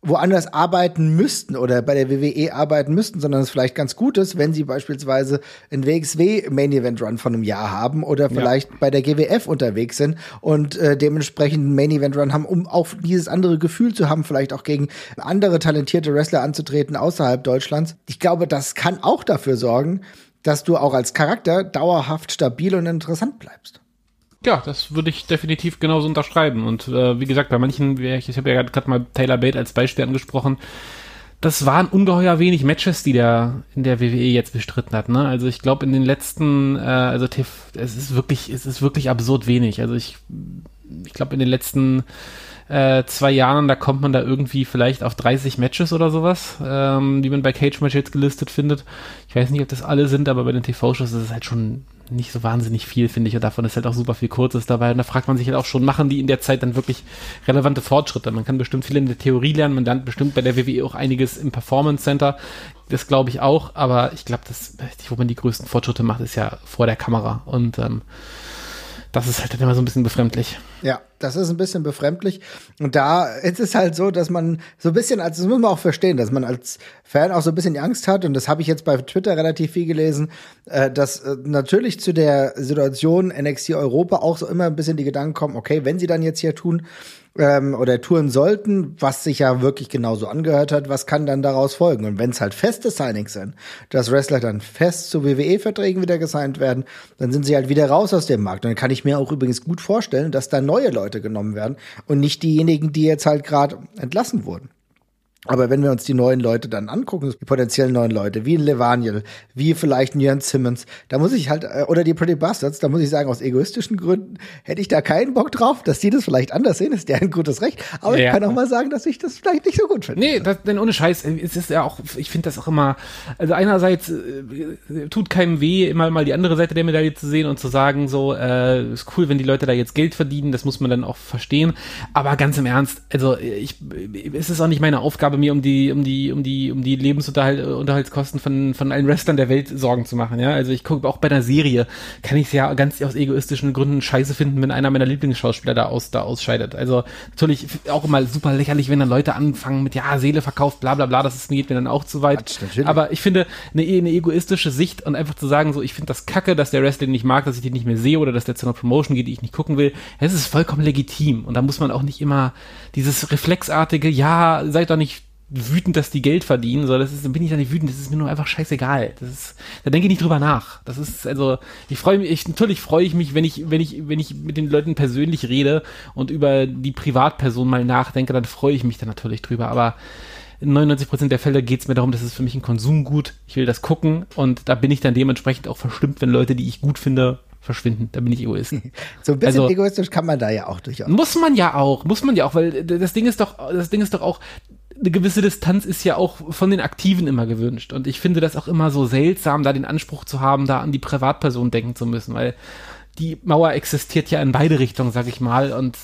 woanders arbeiten müssten oder bei der WWE arbeiten müssten, sondern es vielleicht ganz gut ist, wenn sie beispielsweise einen WXW Main Event Run von einem Jahr haben oder vielleicht ja. bei der GWF unterwegs sind und äh, dementsprechend einen Main Event Run haben, um auch dieses andere Gefühl zu haben, vielleicht auch gegen andere talentierte Wrestler anzutreten außerhalb Deutschlands. Ich glaube, das kann auch dafür sorgen, dass du auch als Charakter dauerhaft stabil und interessant bleibst. Ja, das würde ich definitiv genauso unterschreiben. Und äh, wie gesagt, bei manchen, ich, ich habe ja gerade mal Taylor Bate als Beispiel angesprochen, das waren ungeheuer wenig Matches, die der in der WWE jetzt bestritten hat. Ne? Also ich glaube in den letzten, äh, also es ist wirklich, es ist wirklich absurd wenig. Also ich, ich glaube in den letzten äh, zwei Jahren, da kommt man da irgendwie vielleicht auf 30 Matches oder sowas, ähm, die man bei Cage Match jetzt gelistet findet. Ich weiß nicht, ob das alle sind, aber bei den TV-Shows ist es halt schon nicht so wahnsinnig viel, finde ich. Und davon ist halt auch super viel Kurzes dabei. Und da fragt man sich halt auch schon, machen die in der Zeit dann wirklich relevante Fortschritte? Man kann bestimmt viel in der Theorie lernen, man lernt bestimmt bei der WWE auch einiges im Performance Center. Das glaube ich auch, aber ich glaube, das, wo man die größten Fortschritte macht, ist ja vor der Kamera. Und ähm, das ist halt immer so ein bisschen befremdlich. Ja, das ist ein bisschen befremdlich. Und da ist es halt so, dass man so ein bisschen, also das muss man auch verstehen, dass man als Fan auch so ein bisschen Angst hat, und das habe ich jetzt bei Twitter relativ viel gelesen, äh, dass äh, natürlich zu der Situation NXT Europa auch so immer ein bisschen die Gedanken kommen, okay, wenn sie dann jetzt hier tun, ähm, oder touren sollten, was sich ja wirklich genauso angehört hat, was kann dann daraus folgen? Und wenn es halt feste Signings sind, dass Wrestler dann fest zu WWE-Verträgen wieder gesigned werden, dann sind sie halt wieder raus aus dem Markt. Und dann kann ich mir auch übrigens gut vorstellen, dass da neue Leute genommen werden und nicht diejenigen, die jetzt halt gerade entlassen wurden. Aber wenn wir uns die neuen Leute dann angucken, die potenziellen neuen Leute, wie ein Levaniel, wie vielleicht ein Jan Simmons, da muss ich halt, äh, oder die Pretty Bastards, da muss ich sagen, aus egoistischen Gründen hätte ich da keinen Bock drauf, dass die das vielleicht anders sehen, ist der ein gutes Recht. Aber ja. ich kann auch mal sagen, dass ich das vielleicht nicht so gut finde. Nee, das, denn ohne Scheiß, es ist ja auch, ich finde das auch immer, also einerseits äh, tut keinem weh, immer mal die andere Seite der Medaille zu sehen und zu sagen, so, äh, ist cool, wenn die Leute da jetzt Geld verdienen, das muss man dann auch verstehen. Aber ganz im Ernst, also ich, es ist auch nicht meine Aufgabe, mir um die, um die, um die, um die Lebensunterhaltskosten von, von allen Wrestlern der Welt Sorgen zu machen, ja. Also ich gucke auch bei einer Serie, kann ich es ja ganz aus egoistischen Gründen scheiße finden, wenn einer meiner Lieblingsschauspieler da aus, da ausscheidet. Also natürlich auch immer super lächerlich, wenn dann Leute anfangen mit, ja, Seele verkauft, bla, bla, bla, das ist, geht mir dann auch zu weit. Quatsch, Aber ich finde, eine, eine egoistische Sicht und einfach zu sagen, so, ich finde das kacke, dass der Wrestling nicht mag, dass ich den nicht mehr sehe oder dass der zu einer Promotion geht, die ich nicht gucken will. Es ist vollkommen legitim. Und da muss man auch nicht immer dieses reflexartige, ja, seid doch nicht wütend, dass die Geld verdienen, so, das ist, dann bin ich da nicht wütend, das ist mir nur einfach scheißegal. Das ist, da denke ich nicht drüber nach. Das ist, also, ich freue mich, ich, natürlich freue ich mich, wenn ich, wenn ich, wenn ich mit den Leuten persönlich rede und über die Privatperson mal nachdenke, dann freue ich mich da natürlich drüber, aber in 99% der Fälle geht es mir darum, dass es für mich ein Konsumgut. Ich will das gucken und da bin ich dann dementsprechend auch verstimmt, wenn Leute, die ich gut finde, verschwinden. Da bin ich Egoist. [laughs] so ein bisschen also, egoistisch kann man da ja auch durchaus. Muss man ja auch, muss man ja auch, weil das Ding ist doch, das Ding ist doch auch, eine gewisse Distanz ist ja auch von den Aktiven immer gewünscht. Und ich finde das auch immer so seltsam, da den Anspruch zu haben, da an die Privatperson denken zu müssen, weil die Mauer existiert ja in beide Richtungen, sag ich mal. Und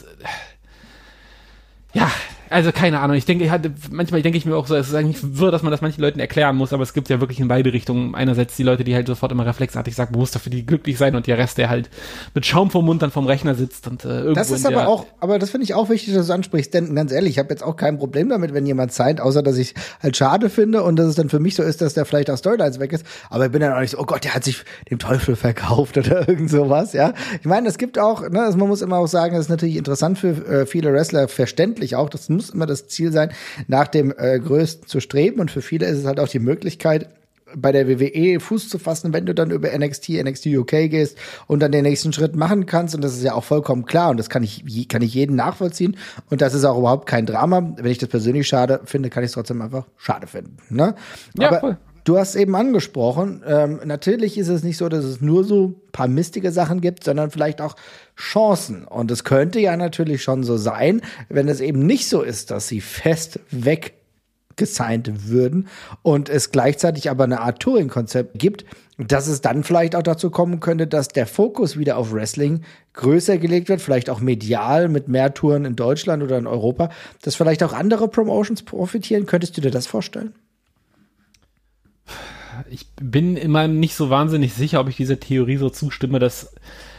ja, also keine Ahnung. Ich denke, ich hatte, manchmal denke ich mir auch so, es ist eigentlich wirr, dass man das manchen Leuten erklären muss, aber es gibt ja wirklich in beide Richtungen. Einerseits die Leute, die halt sofort immer reflexartig sagen, muss dafür die glücklich sein und der Rest, der halt mit Schaum vom Mund dann vom Rechner sitzt und äh, irgendwo. Das ist aber auch, aber das finde ich auch wichtig, dass du ansprichst, denn ganz ehrlich, ich habe jetzt auch kein Problem damit, wenn jemand zeigt, außer dass ich halt schade finde und dass es dann für mich so ist, dass der vielleicht aus Storylines weg ist. Aber ich bin dann auch nicht so, oh Gott, der hat sich dem Teufel verkauft oder [laughs] irgend sowas, ja. Ich meine, es gibt auch, ne, also man muss immer auch sagen, das ist natürlich interessant für äh, viele Wrestler, verständlich auch. Das muss immer das Ziel sein, nach dem äh, Größten zu streben. Und für viele ist es halt auch die Möglichkeit, bei der WWE Fuß zu fassen, wenn du dann über NXT, NXT UK gehst und dann den nächsten Schritt machen kannst. Und das ist ja auch vollkommen klar und das kann ich, kann ich jeden nachvollziehen. Und das ist auch überhaupt kein Drama. Wenn ich das persönlich schade finde, kann ich es trotzdem einfach schade finden. Ne? Ja, Aber voll. Du hast eben angesprochen, ähm, natürlich ist es nicht so, dass es nur so paar mistige Sachen gibt, sondern vielleicht auch Chancen. Und es könnte ja natürlich schon so sein, wenn es eben nicht so ist, dass sie fest weg gesigned würden und es gleichzeitig aber eine Art Touring-Konzept gibt, dass es dann vielleicht auch dazu kommen könnte, dass der Fokus wieder auf Wrestling größer gelegt wird, vielleicht auch medial mit mehr Touren in Deutschland oder in Europa, dass vielleicht auch andere Promotions profitieren. Könntest du dir das vorstellen? Ich bin immer nicht so wahnsinnig sicher, ob ich dieser Theorie so zustimme, dass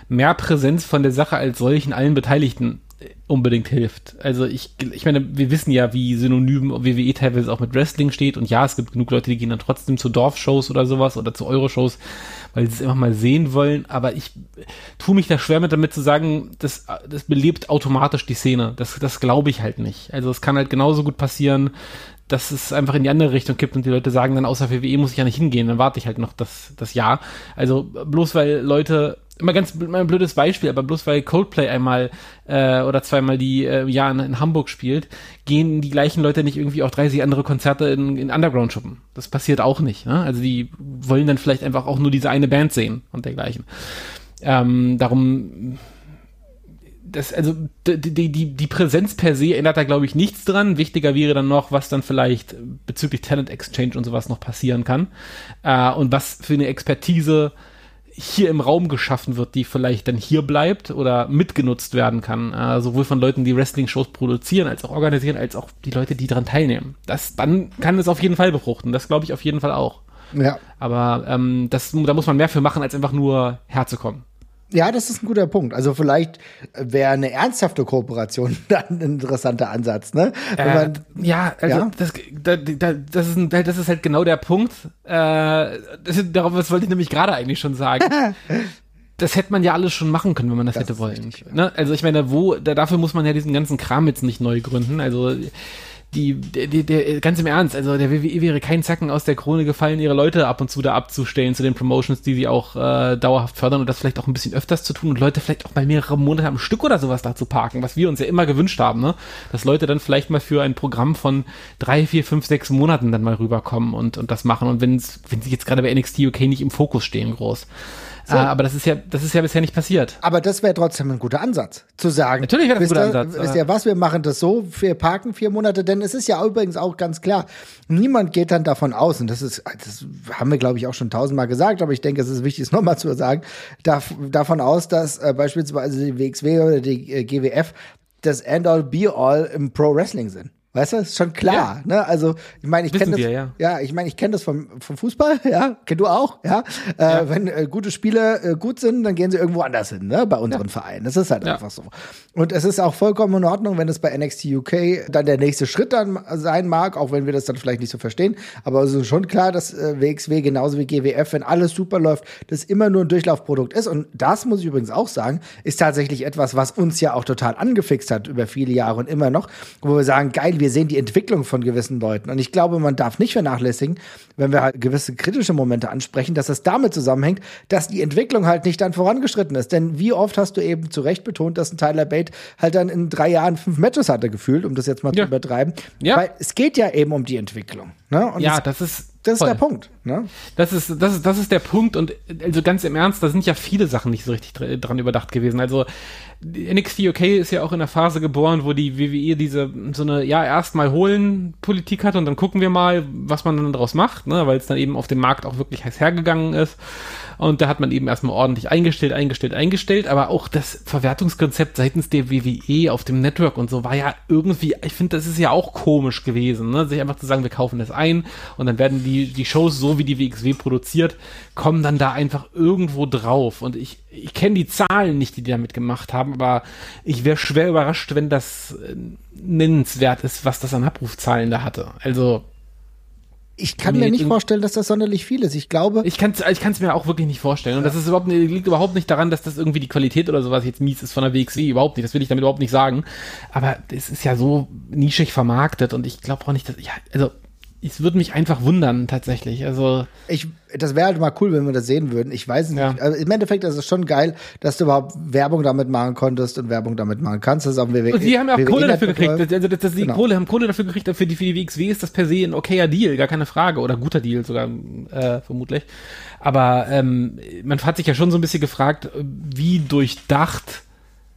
mehr Präsenz von der Sache als solchen allen Beteiligten unbedingt hilft. Also ich, ich meine, wir wissen ja, wie synonym WWE teilweise auch mit Wrestling steht und ja, es gibt genug Leute, die gehen dann trotzdem zu Dorfshows oder sowas oder zu Euroshows, weil sie es einfach mal sehen wollen, aber ich tue mich da schwer mit damit zu sagen, das, das belebt automatisch die Szene. Das, das glaube ich halt nicht. Also es kann halt genauso gut passieren, dass es einfach in die andere Richtung kippt und die Leute sagen dann, außer WWE muss ich ja nicht hingehen, dann warte ich halt noch das, das Jahr. Also bloß weil Leute, immer ganz immer ein blödes Beispiel, aber bloß weil Coldplay einmal äh, oder zweimal die äh, Jahr in, in, Hamburg spielt, gehen die gleichen Leute nicht irgendwie auch 30 andere Konzerte in, in Underground schuppen. Das passiert auch nicht. Ne? Also die wollen dann vielleicht einfach auch nur diese eine Band sehen und dergleichen. Ähm, darum das, also die, die, die Präsenz per se ändert da, glaube ich, nichts dran. Wichtiger wäre dann noch, was dann vielleicht bezüglich Talent Exchange und sowas noch passieren kann. Äh, und was für eine Expertise hier im Raum geschaffen wird, die vielleicht dann hier bleibt oder mitgenutzt werden kann. Äh, sowohl von Leuten, die Wrestling-Shows produzieren, als auch organisieren, als auch die Leute, die daran teilnehmen. Das, dann kann es auf jeden Fall befruchten. Das glaube ich auf jeden Fall auch. Ja. Aber ähm, das, da muss man mehr für machen, als einfach nur herzukommen. Ja, das ist ein guter Punkt. Also vielleicht wäre eine ernsthafte Kooperation [laughs] dann ein interessanter Ansatz, ne? Äh, man, ja, also ja? Das, da, da, das, ist ein, das ist halt genau der Punkt. Äh, das, darauf was wollte ich nämlich gerade eigentlich schon sagen. [laughs] das hätte man ja alles schon machen können, wenn man das, das hätte wollen. Richtig, ne? Also ich meine, wo, da, dafür muss man ja diesen ganzen Kram jetzt nicht neu gründen. Also die, der, der, ganz im Ernst, also der WWE wäre kein Zacken aus der Krone gefallen, ihre Leute ab und zu da abzustellen zu den Promotions, die sie auch äh, dauerhaft fördern und das vielleicht auch ein bisschen öfters zu tun und Leute vielleicht auch mal mehrere Monate am Stück oder sowas da zu parken, was wir uns ja immer gewünscht haben, ne? Dass Leute dann vielleicht mal für ein Programm von drei, vier, fünf, sechs Monaten dann mal rüberkommen und, und das machen und wenn wenn sie jetzt gerade bei NXT UK nicht im Fokus stehen groß. So. Äh, aber das ist ja, das ist ja bisher nicht passiert. Aber das wäre trotzdem ein guter Ansatz, zu sagen. Natürlich wäre das ein guter Ansatz. Ist ja was, wir machen das so, wir parken vier Monate, denn es ist ja übrigens auch ganz klar, niemand geht dann davon aus, und das ist, das haben wir, glaube ich, auch schon tausendmal gesagt, aber ich denke, es ist wichtig, es nochmal zu sagen, da, davon aus, dass äh, beispielsweise die WXW oder die äh, GWF das End-all, Be-all im Pro-Wrestling sind. Weißt du, ist schon klar. Ja. Ne? Also ich meine, ich kenne das. ja, ja ich meine, ich kenne das vom, vom Fußball. [laughs] Ja, kenn du auch. Ja, äh, ja. wenn äh, gute Spiele äh, gut sind, dann gehen sie irgendwo anders hin. Ne? Bei unseren Vereinen. Das ist halt einfach so. Und es ist auch vollkommen in Ordnung, wenn es bei NXT UK dann der nächste Schritt dann sein mag, auch wenn wir das dann vielleicht nicht so verstehen. Aber es ist schon klar, dass äh, WXW genauso wie GWF, wenn alles super läuft, das immer nur ein Durchlaufprodukt ist. Und das muss ich übrigens auch sagen, ist tatsächlich etwas, was uns ja auch total angefixt hat über viele Jahre und immer noch, wo wir sagen, geil, wir wir sehen die Entwicklung von gewissen Leuten. Und ich glaube, man darf nicht vernachlässigen, wenn wir halt gewisse kritische Momente ansprechen, dass es damit zusammenhängt, dass die Entwicklung halt nicht dann vorangeschritten ist. Denn wie oft hast du eben zu Recht betont, dass ein Tyler Bate halt dann in drei Jahren fünf Matches hatte gefühlt, um das jetzt mal ja. zu übertreiben. Ja. Weil es geht ja eben um die Entwicklung. Ne? Ja, das ist das Voll. ist der Punkt. Ne? Das, ist, das, ist, das ist der Punkt und also ganz im Ernst, da sind ja viele Sachen nicht so richtig dran überdacht gewesen. Also NXT UK ist ja auch in der Phase geboren, wo die WWE diese so eine ja erstmal holen Politik hat und dann gucken wir mal, was man dann daraus macht, ne? weil es dann eben auf dem Markt auch wirklich heiß hergegangen ist. Und da hat man eben erstmal ordentlich eingestellt, eingestellt, eingestellt. Aber auch das Verwertungskonzept seitens der WWE auf dem Network und so war ja irgendwie, ich finde, das ist ja auch komisch gewesen, ne? sich einfach zu sagen, wir kaufen das ein und dann werden die, die Shows, so wie die WXW produziert, kommen dann da einfach irgendwo drauf. Und ich, ich kenne die Zahlen nicht, die die damit gemacht haben, aber ich wäre schwer überrascht, wenn das äh, nennenswert ist, was das an Abrufzahlen da hatte. Also, ich kann mir nicht vorstellen, dass das sonderlich viel ist. Ich glaube. Ich kann es ich kann's mir auch wirklich nicht vorstellen. Und das ist überhaupt, liegt überhaupt nicht daran, dass das irgendwie die Qualität oder sowas jetzt mies ist von der WXW. Überhaupt nicht. Das will ich damit überhaupt nicht sagen. Aber es ist ja so nischig vermarktet und ich glaube auch nicht, dass, ja, also es würde mich einfach wundern, tatsächlich. Also. Ich, das wäre halt mal cool, wenn wir das sehen würden. Ich weiß nicht. Ja. Also Im Endeffekt ist es schon geil, dass du überhaupt Werbung damit machen konntest und Werbung damit machen kannst. Das ist auch WWE, und die haben ja auch WWE Kohle dafür gekriegt. Also, das, das, die genau. Kohle haben Kohle dafür gekriegt. Für die, für die WXW ist das per se ein okayer Deal, gar keine Frage. Oder guter Deal sogar, äh, vermutlich. Aber ähm, man hat sich ja schon so ein bisschen gefragt, wie durchdacht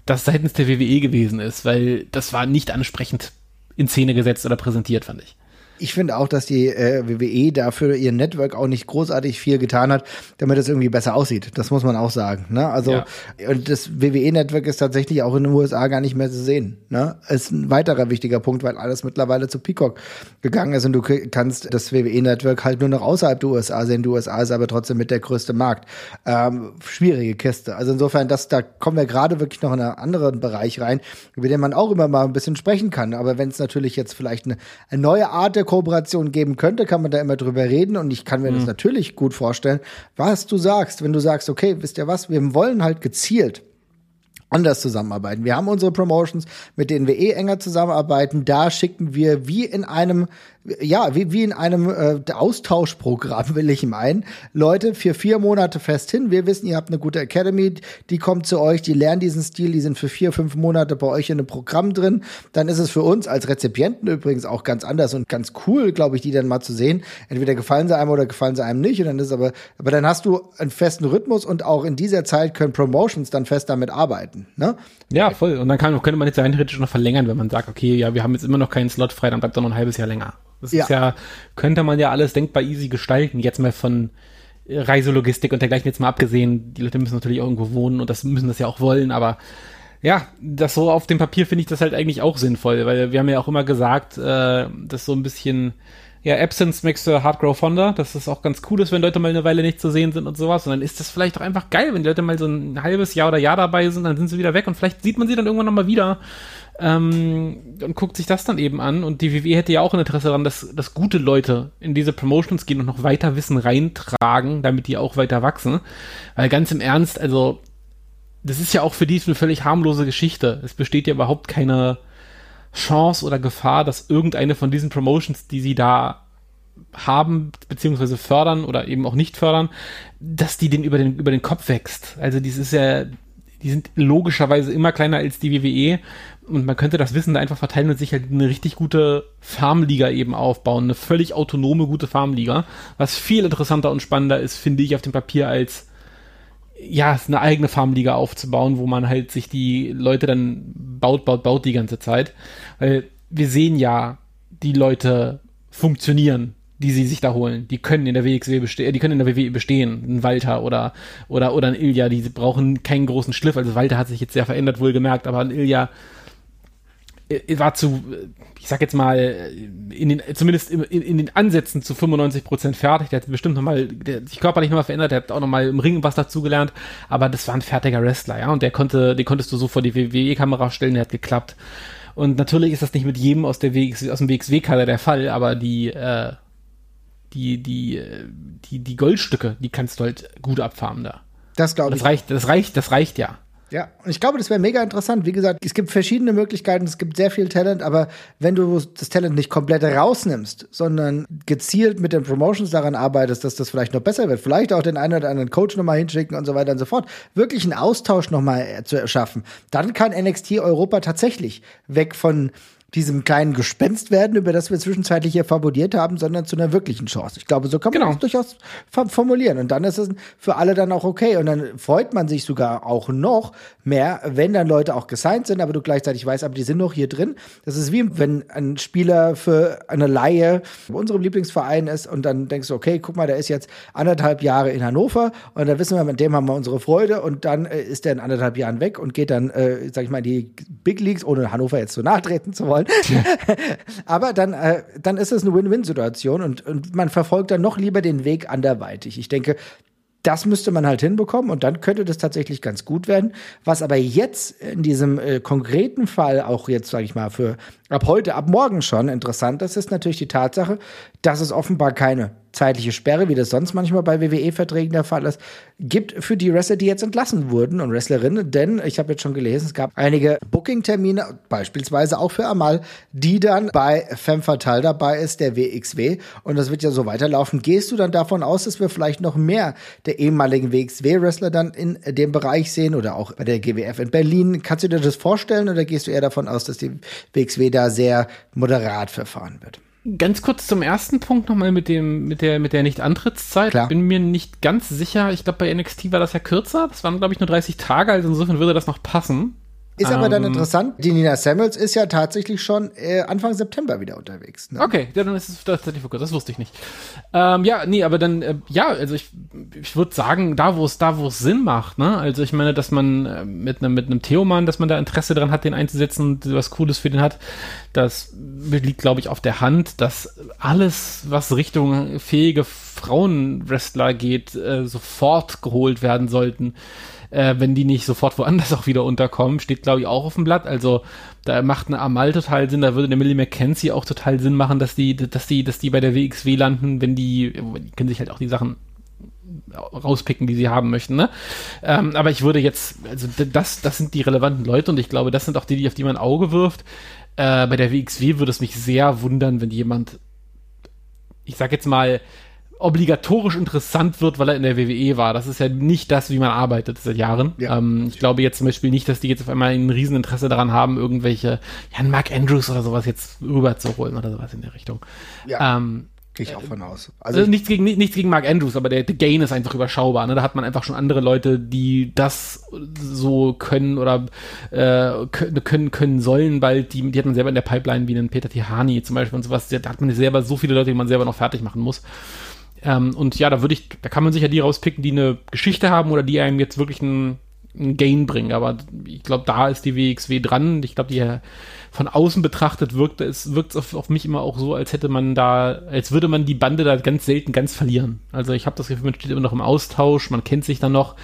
das seitens der WWE gewesen ist, weil das war nicht ansprechend in Szene gesetzt oder präsentiert, fand ich ich finde auch, dass die äh, WWE dafür ihr Network auch nicht großartig viel getan hat, damit es irgendwie besser aussieht. Das muss man auch sagen. Ne? Also ja. und das WWE-Network ist tatsächlich auch in den USA gar nicht mehr zu sehen. Ne? Ist ein weiterer wichtiger Punkt, weil alles mittlerweile zu Peacock gegangen ist und du kannst das WWE-Network halt nur noch außerhalb der USA sehen. Die USA ist aber trotzdem mit der größte Markt. Ähm, schwierige Kiste. Also insofern, das, da kommen wir gerade wirklich noch in einen anderen Bereich rein, über den man auch immer mal ein bisschen sprechen kann. Aber wenn es natürlich jetzt vielleicht eine, eine neue Art der Kooperation geben könnte, kann man da immer drüber reden und ich kann mir mhm. das natürlich gut vorstellen, was du sagst, wenn du sagst, okay, wisst ihr was, wir wollen halt gezielt anders zusammenarbeiten. Wir haben unsere Promotions, mit denen wir eh enger zusammenarbeiten. Da schicken wir wie in einem ja, wie, wie in einem äh, Austauschprogramm, [laughs] will ich meinen. Leute für vier Monate fest hin. Wir wissen, ihr habt eine gute Academy, die kommt zu euch, die lernen diesen Stil, die sind für vier, fünf Monate bei euch in einem Programm drin. Dann ist es für uns als Rezipienten übrigens auch ganz anders und ganz cool, glaube ich, die dann mal zu sehen. Entweder gefallen sie einem oder gefallen sie einem nicht. Und dann ist aber, aber dann hast du einen festen Rhythmus und auch in dieser Zeit können Promotions dann fest damit arbeiten. Ne? Ja, voll. Und dann kann, könnte man jetzt rein theoretisch noch verlängern, wenn man sagt, okay, ja, wir haben jetzt immer noch keinen Slot frei, dann bleibt er noch ein halbes Jahr länger. Das ja. ist ja, könnte man ja alles denkbar easy gestalten, jetzt mal von Reiselogistik und dergleichen jetzt mal abgesehen. Die Leute müssen natürlich auch irgendwo wohnen und das müssen das ja auch wollen, aber ja, das so auf dem Papier finde ich das halt eigentlich auch sinnvoll, weil wir haben ja auch immer gesagt, äh, dass so ein bisschen ja, Absence makes the Hard Grow Fonder, dass das auch ganz cool ist, wenn Leute mal eine Weile nicht zu sehen sind und sowas. Und dann ist das vielleicht auch einfach geil, wenn die Leute mal so ein halbes Jahr oder Jahr dabei sind, dann sind sie wieder weg und vielleicht sieht man sie dann irgendwann nochmal wieder ähm, und guckt sich das dann eben an. Und die WWE hätte ja auch ein Interesse daran, dass, dass gute Leute in diese Promotions gehen und noch weiter Wissen reintragen, damit die auch weiter wachsen. Weil ganz im Ernst, also, das ist ja auch für die eine völlig harmlose Geschichte. Es besteht ja überhaupt keine Chance oder Gefahr, dass irgendeine von diesen Promotions, die sie da haben, beziehungsweise fördern oder eben auch nicht fördern, dass die den über den, über den Kopf wächst. Also dies ist ja, die sind logischerweise immer kleiner als die WWE und man könnte das Wissen da einfach verteilen und sich halt eine richtig gute Farmliga eben aufbauen, eine völlig autonome, gute Farmliga, was viel interessanter und spannender ist, finde ich, auf dem Papier als ja, eine eigene Farmliga aufzubauen, wo man halt sich die Leute dann baut, baut, baut die ganze Zeit. Weil wir sehen ja, die Leute funktionieren die sie sich da holen. Die können in der WXW bestehen, äh, die können in der WWE bestehen. Ein Walter oder, oder, oder ein Ilja, die brauchen keinen großen Schliff. Also Walter hat sich jetzt sehr verändert, wohlgemerkt, aber ein Ilja war zu, ich sag jetzt mal, in den, zumindest in, in den Ansätzen zu 95 Prozent fertig. Der hat bestimmt nochmal, der sich körperlich nochmal verändert, der hat auch nochmal im Ring was dazugelernt, aber das war ein fertiger Wrestler, ja, und der konnte, den konntest du so vor die WWE-Kamera stellen, der hat geklappt. Und natürlich ist das nicht mit jedem aus der WX, aus dem WXW-Kader der Fall, aber die, äh, die, die, die, die Goldstücke, die kannst du halt gut abfarmen da. Das glaube ich. Das reicht, das reicht, das reicht ja. Ja, und ich glaube, das wäre mega interessant. Wie gesagt, es gibt verschiedene Möglichkeiten, es gibt sehr viel Talent, aber wenn du das Talent nicht komplett rausnimmst, sondern gezielt mit den Promotions daran arbeitest, dass das vielleicht noch besser wird, vielleicht auch den einen oder anderen Coach nochmal hinschicken und so weiter und so fort, wirklich einen Austausch nochmal zu erschaffen, dann kann NXT Europa tatsächlich weg von diesem kleinen Gespenst werden, über das wir zwischenzeitlich hier fabuliert haben, sondern zu einer wirklichen Chance. Ich glaube, so kann man genau. das durchaus formulieren. Und dann ist es für alle dann auch okay. Und dann freut man sich sogar auch noch mehr, wenn dann Leute auch gesigned sind, aber du gleichzeitig weißt, aber die sind noch hier drin. Das ist wie wenn ein Spieler für eine Laie bei unserem Lieblingsverein ist und dann denkst du, okay, guck mal, der ist jetzt anderthalb Jahre in Hannover und dann wissen wir, mit dem haben wir unsere Freude und dann äh, ist der in anderthalb Jahren weg und geht dann, äh, sag ich mal, in die Big Leagues, ohne Hannover jetzt zu nachtreten zu wollen wollen. [laughs] Aber dann, äh, dann ist es eine Win-Win-Situation und, und man verfolgt dann noch lieber den Weg anderweitig. Ich denke, das müsste man halt hinbekommen und dann könnte das tatsächlich ganz gut werden. Was aber jetzt in diesem äh, konkreten Fall auch jetzt, sage ich mal, für ab heute, ab morgen schon interessant ist, ist natürlich die Tatsache, dass es offenbar keine zeitliche Sperre, wie das sonst manchmal bei WWE-Verträgen der Fall ist, gibt für die Wrestler, die jetzt entlassen wurden und Wrestlerinnen. Denn ich habe jetzt schon gelesen, es gab einige Booking-Termine, beispielsweise auch für Amal, die dann bei Femme Fatale dabei ist, der WXW. Und das wird ja so weiterlaufen. Gehst du dann davon aus, dass wir vielleicht noch mehr der ehemaligen WXW-Wrestler dann in dem Bereich sehen oder auch bei der GWF in Berlin? Kannst du dir das vorstellen oder gehst du eher davon aus, dass die WXW da sehr moderat verfahren wird? Ganz kurz zum ersten Punkt nochmal mit dem, mit der, mit der Nicht-Antrittszeit. Klar. Bin mir nicht ganz sicher. Ich glaube, bei NXT war das ja kürzer. Das waren, glaube ich, nur 30 Tage. Also insofern würde das noch passen. Ist aber dann ähm, interessant, die Nina Samuels ist ja tatsächlich schon äh, Anfang September wieder unterwegs. Ne? Okay, ja, dann ist es tatsächlich vor das wusste ich nicht. Ähm, ja, nee, aber dann, äh, ja, also ich, ich würde sagen, da wo es da wo es Sinn macht, ne? Also ich meine, dass man äh, mit einem mit einem Theoman, dass man da Interesse daran hat, den einzusetzen und was Cooles für den hat, das liegt, glaube ich, auf der Hand, dass alles, was Richtung fähige Frauenwrestler geht, äh, sofort geholt werden sollten äh, wenn die nicht sofort woanders [laughs] auch wieder unterkommen, steht glaube ich auch auf dem Blatt. Also da macht eine Amal total Sinn, da würde eine Millie McKenzie auch total Sinn machen, dass die, dass die, dass die bei der WXW landen, wenn die, die können sich halt auch die Sachen rauspicken, die sie haben möchten. Ne? Ähm, aber ich würde jetzt, also das, das sind die relevanten Leute und ich glaube, das sind auch die, die auf die man ein Auge wirft. Äh, bei der WXW würde es mich sehr wundern, wenn jemand, ich sag jetzt mal, obligatorisch interessant wird, weil er in der WWE war. Das ist ja nicht das, wie man arbeitet seit Jahren. Ja. Ähm, ich glaube jetzt zum Beispiel nicht, dass die jetzt auf einmal ein Rieseninteresse daran haben, irgendwelche, ja, Mark Andrews oder sowas jetzt rüberzuholen oder sowas in der Richtung. Ja. Ähm, Gehe ich auch von aus. Also, also nichts, gegen, nichts gegen Mark Andrews, aber der, der Gain ist einfach überschaubar. Ne? Da hat man einfach schon andere Leute, die das so können oder äh, können, können sollen, bald, die, die hat man selber in der Pipeline, wie einen Peter Tihani zum Beispiel und sowas. Da hat man selber so viele Leute, die man selber noch fertig machen muss. Ähm, und ja, da würde ich, da kann man sicher die rauspicken, die eine Geschichte haben oder die einem jetzt wirklich einen, einen Gain bringen. Aber ich glaube, da ist die WXW dran. Ich glaube, die von außen betrachtet wirkt es wirkt auf, auf mich immer auch so, als hätte man da, als würde man die Bande da ganz selten ganz verlieren. Also ich habe das Gefühl, man steht immer noch im Austausch, man kennt sich dann noch.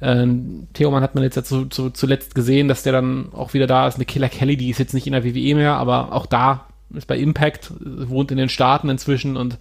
Ähm, Theoman hat man jetzt ja zu, zu, zuletzt gesehen, dass der dann auch wieder da ist. Eine Killer Kelly, die ist jetzt nicht in der WWE mehr, aber auch da ist bei Impact, wohnt in den Staaten inzwischen und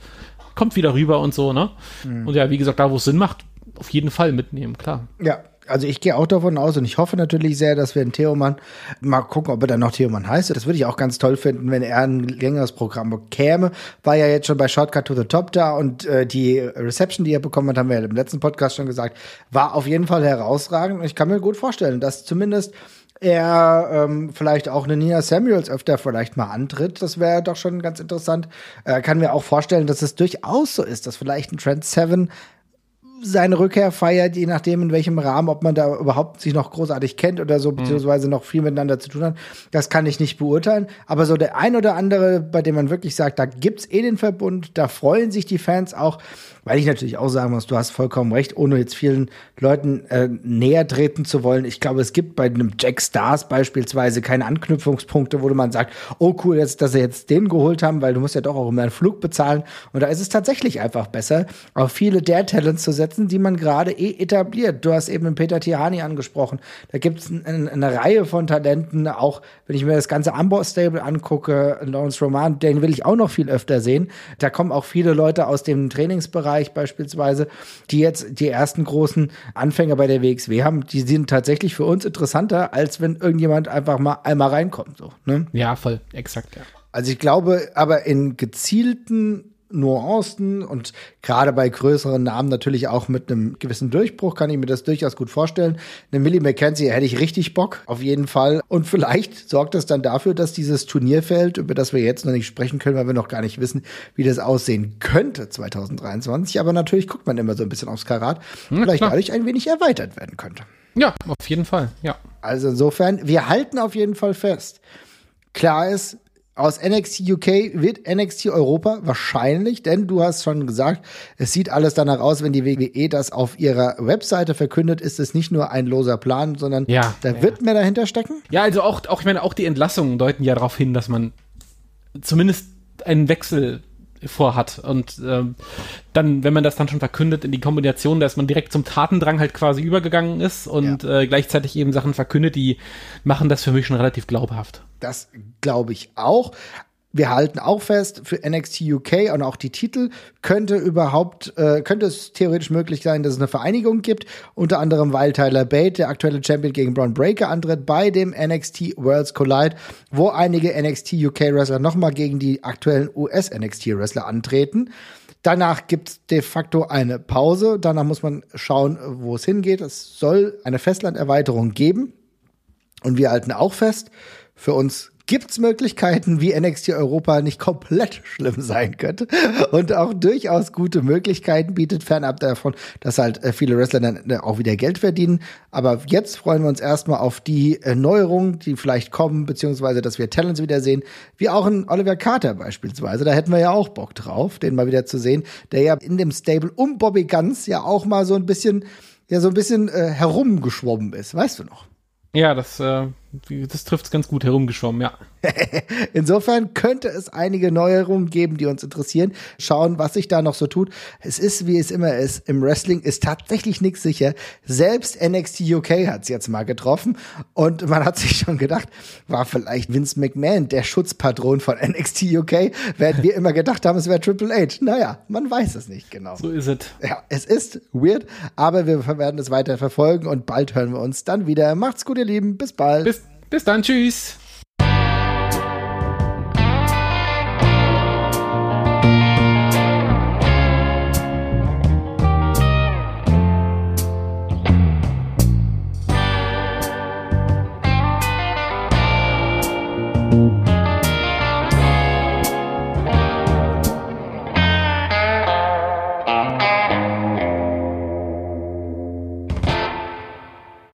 kommt wieder rüber und so, ne? Mhm. Und ja, wie gesagt, da wo es Sinn macht, auf jeden Fall mitnehmen, klar. Ja, Also ich gehe auch davon aus und ich hoffe natürlich sehr, dass wir einen Theoman mal gucken, ob er dann noch Theoman heißt. Das würde ich auch ganz toll finden, wenn er ein längeres Programm bekäme. War ja jetzt schon bei Shortcut to the Top da und äh, die Reception, die er bekommen hat, haben wir ja im letzten Podcast schon gesagt, war auf jeden Fall herausragend. Und ich kann mir gut vorstellen, dass zumindest er ähm, vielleicht auch eine Nina Samuels öfter vielleicht mal antritt. Das wäre doch schon ganz interessant. Äh, kann mir auch vorstellen, dass es durchaus so ist, dass vielleicht ein Trend 7 seine Rückkehr feiert, je nachdem in welchem Rahmen, ob man da überhaupt sich noch großartig kennt oder so, mhm. beziehungsweise noch viel miteinander zu tun hat, das kann ich nicht beurteilen. Aber so der ein oder andere, bei dem man wirklich sagt, da gibt's eh den Verbund, da freuen sich die Fans auch, weil ich natürlich auch sagen muss, du hast vollkommen recht, ohne jetzt vielen Leuten äh, näher treten zu wollen. Ich glaube, es gibt bei einem Jack Stars beispielsweise keine Anknüpfungspunkte, wo man sagt, oh cool, jetzt, dass sie jetzt den geholt haben, weil du musst ja doch auch immer einen Flug bezahlen. Und da ist es tatsächlich einfach besser, auf viele der Talents zu setzen, die man gerade eh etabliert. Du hast eben Peter Tihani angesprochen. Da gibt es eine, eine Reihe von Talenten, auch wenn ich mir das ganze Amboss-Stable angucke, Lawrence Roman, den will ich auch noch viel öfter sehen. Da kommen auch viele Leute aus dem Trainingsbereich Bereich beispielsweise, die jetzt die ersten großen Anfänger bei der WXW haben, die sind tatsächlich für uns interessanter, als wenn irgendjemand einfach mal einmal reinkommt. So, ne? Ja, voll, exakt, ja. Also ich glaube, aber in gezielten Nuancen und gerade bei größeren Namen natürlich auch mit einem gewissen Durchbruch kann ich mir das durchaus gut vorstellen. Eine Millie McKenzie hätte ich richtig Bock, auf jeden Fall. Und vielleicht sorgt das dann dafür, dass dieses Turnierfeld, über das wir jetzt noch nicht sprechen können, weil wir noch gar nicht wissen, wie das aussehen könnte 2023. Aber natürlich guckt man immer so ein bisschen aufs Karat. Ja, vielleicht klar. dadurch ein wenig erweitert werden könnte. Ja, auf jeden Fall, ja. Also insofern, wir halten auf jeden Fall fest. Klar ist, aus NXT UK wird NXT Europa wahrscheinlich, denn du hast schon gesagt, es sieht alles danach aus, wenn die WWE das auf ihrer Webseite verkündet, ist es nicht nur ein loser Plan, sondern ja, da ja. wird mehr dahinter stecken. Ja, also auch, auch, ich meine, auch die Entlassungen deuten ja darauf hin, dass man zumindest einen Wechsel vorhat. Und ähm, dann, wenn man das dann schon verkündet in die Kombination, dass man direkt zum Tatendrang halt quasi übergegangen ist und ja. äh, gleichzeitig eben Sachen verkündet, die machen das für mich schon relativ glaubhaft. Das glaube ich auch. Wir halten auch fest, für NXT UK und auch die Titel könnte überhaupt, äh, könnte es theoretisch möglich sein, dass es eine Vereinigung gibt. Unter anderem, weil Tyler Bate, der aktuelle Champion, gegen Braun Breaker antritt bei dem NXT Worlds Collide, wo einige NXT UK Wrestler nochmal gegen die aktuellen US NXT Wrestler antreten. Danach gibt es de facto eine Pause. Danach muss man schauen, wo es hingeht. Es soll eine Festlanderweiterung geben. Und wir halten auch fest, für uns gibt's Möglichkeiten, wie NXT Europa nicht komplett [laughs] schlimm sein könnte und auch durchaus gute Möglichkeiten bietet, fernab davon, dass halt äh, viele Wrestler dann äh, auch wieder Geld verdienen. Aber jetzt freuen wir uns erstmal auf die äh, Neuerungen, die vielleicht kommen, beziehungsweise, dass wir Talents wiedersehen, wie auch ein Oliver Carter beispielsweise. Da hätten wir ja auch Bock drauf, den mal wieder zu sehen, der ja in dem Stable um Bobby Guns ja auch mal so ein bisschen, ja, so ein bisschen äh, herumgeschwommen ist, weißt du noch? Ja, das, äh, das trifft es ganz gut herumgeschwommen, ja. [laughs] Insofern könnte es einige Neuerungen geben, die uns interessieren. Schauen, was sich da noch so tut. Es ist, wie es immer ist, im Wrestling ist tatsächlich nichts sicher. Selbst NXT UK hat es jetzt mal getroffen und man hat sich schon gedacht, war vielleicht Vince McMahon der Schutzpatron von NXT UK, während wir immer gedacht haben, es wäre Triple H. Naja, man weiß es nicht genau. So ist es. Ja, es ist weird, aber wir werden es weiter verfolgen und bald hören wir uns dann wieder. Macht's gut, ihr Lieben. Bis bald. Bis bis dann, tschüss.